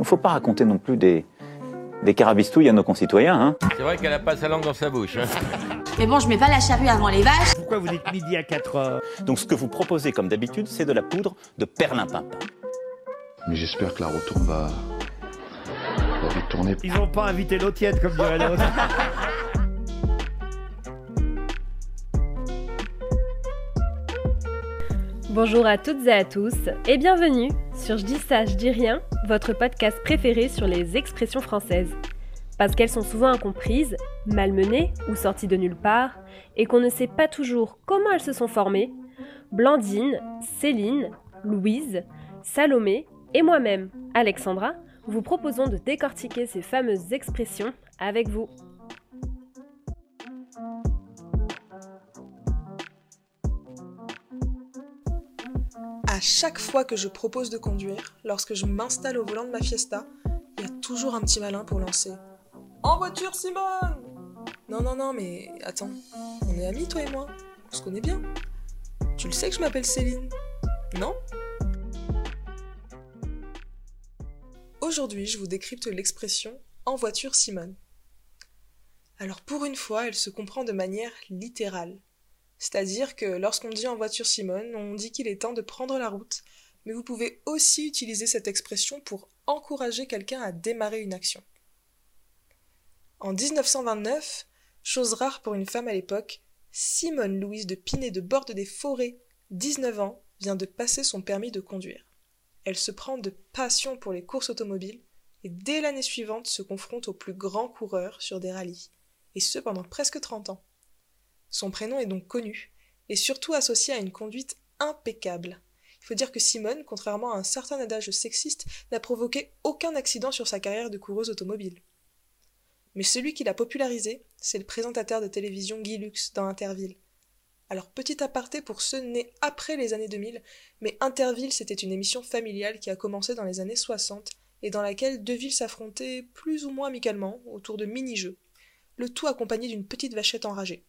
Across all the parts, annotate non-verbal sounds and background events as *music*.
Il ne faut pas raconter non plus des, des carabistouilles à nos concitoyens. Hein. C'est vrai qu'elle a pas sa langue dans sa bouche. Hein. *laughs* Mais bon, je mets pas la charrue avant les vaches. Pourquoi vous dites midi à 4 heures? Donc ce que vous proposez comme d'habitude, c'est de la poudre de perlimpinpin. Mais j'espère que la retourne va, va vite tourner. Ils n'ont pas invité l'eau tiède, comme dirait l'autre. *laughs* Bonjour à toutes et à tous et bienvenue sur Je dis ça, je dis rien, votre podcast préféré sur les expressions françaises. Parce qu'elles sont souvent incomprises, malmenées ou sorties de nulle part, et qu'on ne sait pas toujours comment elles se sont formées, Blandine, Céline, Louise, Salomé et moi-même, Alexandra, vous proposons de décortiquer ces fameuses expressions avec vous. Chaque fois que je propose de conduire, lorsque je m'installe au volant de ma Fiesta, il y a toujours un petit malin pour lancer. En voiture, Simone Non, non, non, mais attends, on est amis, toi et moi On se connaît bien Tu le sais que je m'appelle Céline Non? Aujourd'hui, je vous décrypte l'expression en voiture Simone. Alors pour une fois, elle se comprend de manière littérale. C'est-à-dire que lorsqu'on dit en voiture Simone, on dit qu'il est temps de prendre la route, mais vous pouvez aussi utiliser cette expression pour encourager quelqu'un à démarrer une action. En 1929, chose rare pour une femme à l'époque, Simone Louise de Pinet de Borde des Forêts, 19 ans, vient de passer son permis de conduire. Elle se prend de passion pour les courses automobiles et dès l'année suivante se confronte aux plus grands coureurs sur des rallyes, et ce pendant presque 30 ans. Son prénom est donc connu, et surtout associé à une conduite impeccable. Il faut dire que Simone, contrairement à un certain adage sexiste, n'a provoqué aucun accident sur sa carrière de coureuse automobile. Mais celui qui l'a popularisé, c'est le présentateur de télévision Guy Lux dans Interville. Alors petit aparté pour ceux nés après les années 2000, mais Interville c'était une émission familiale qui a commencé dans les années 60 et dans laquelle deux villes s'affrontaient plus ou moins amicalement autour de mini-jeux, le tout accompagné d'une petite vachette enragée.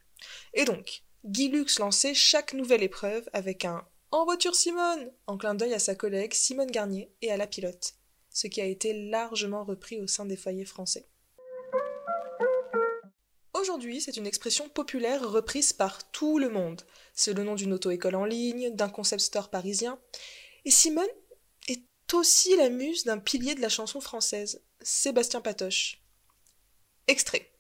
Et donc, Guy Lux lançait chaque nouvelle épreuve avec un En voiture Simone en clin d'œil à sa collègue Simone Garnier et à la pilote, ce qui a été largement repris au sein des foyers français. Aujourd'hui, c'est une expression populaire reprise par tout le monde. C'est le nom d'une auto-école en ligne, d'un concept store parisien. Et Simone est aussi la muse d'un pilier de la chanson française, Sébastien Patoche. Extrait.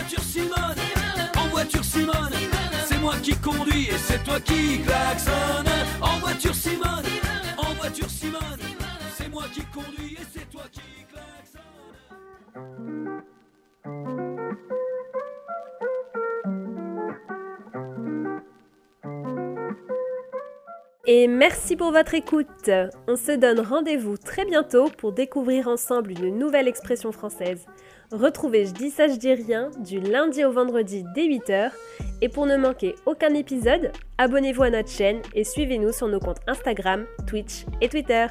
Voiture Simone, en voiture Simone, c'est moi qui conduis et c'est toi qui klaxonne. Et merci pour votre écoute. On se donne rendez-vous très bientôt pour découvrir ensemble une nouvelle expression française. Retrouvez Je dis ça, je dis rien du lundi au vendredi dès 8h. Et pour ne manquer aucun épisode, abonnez-vous à notre chaîne et suivez-nous sur nos comptes Instagram, Twitch et Twitter.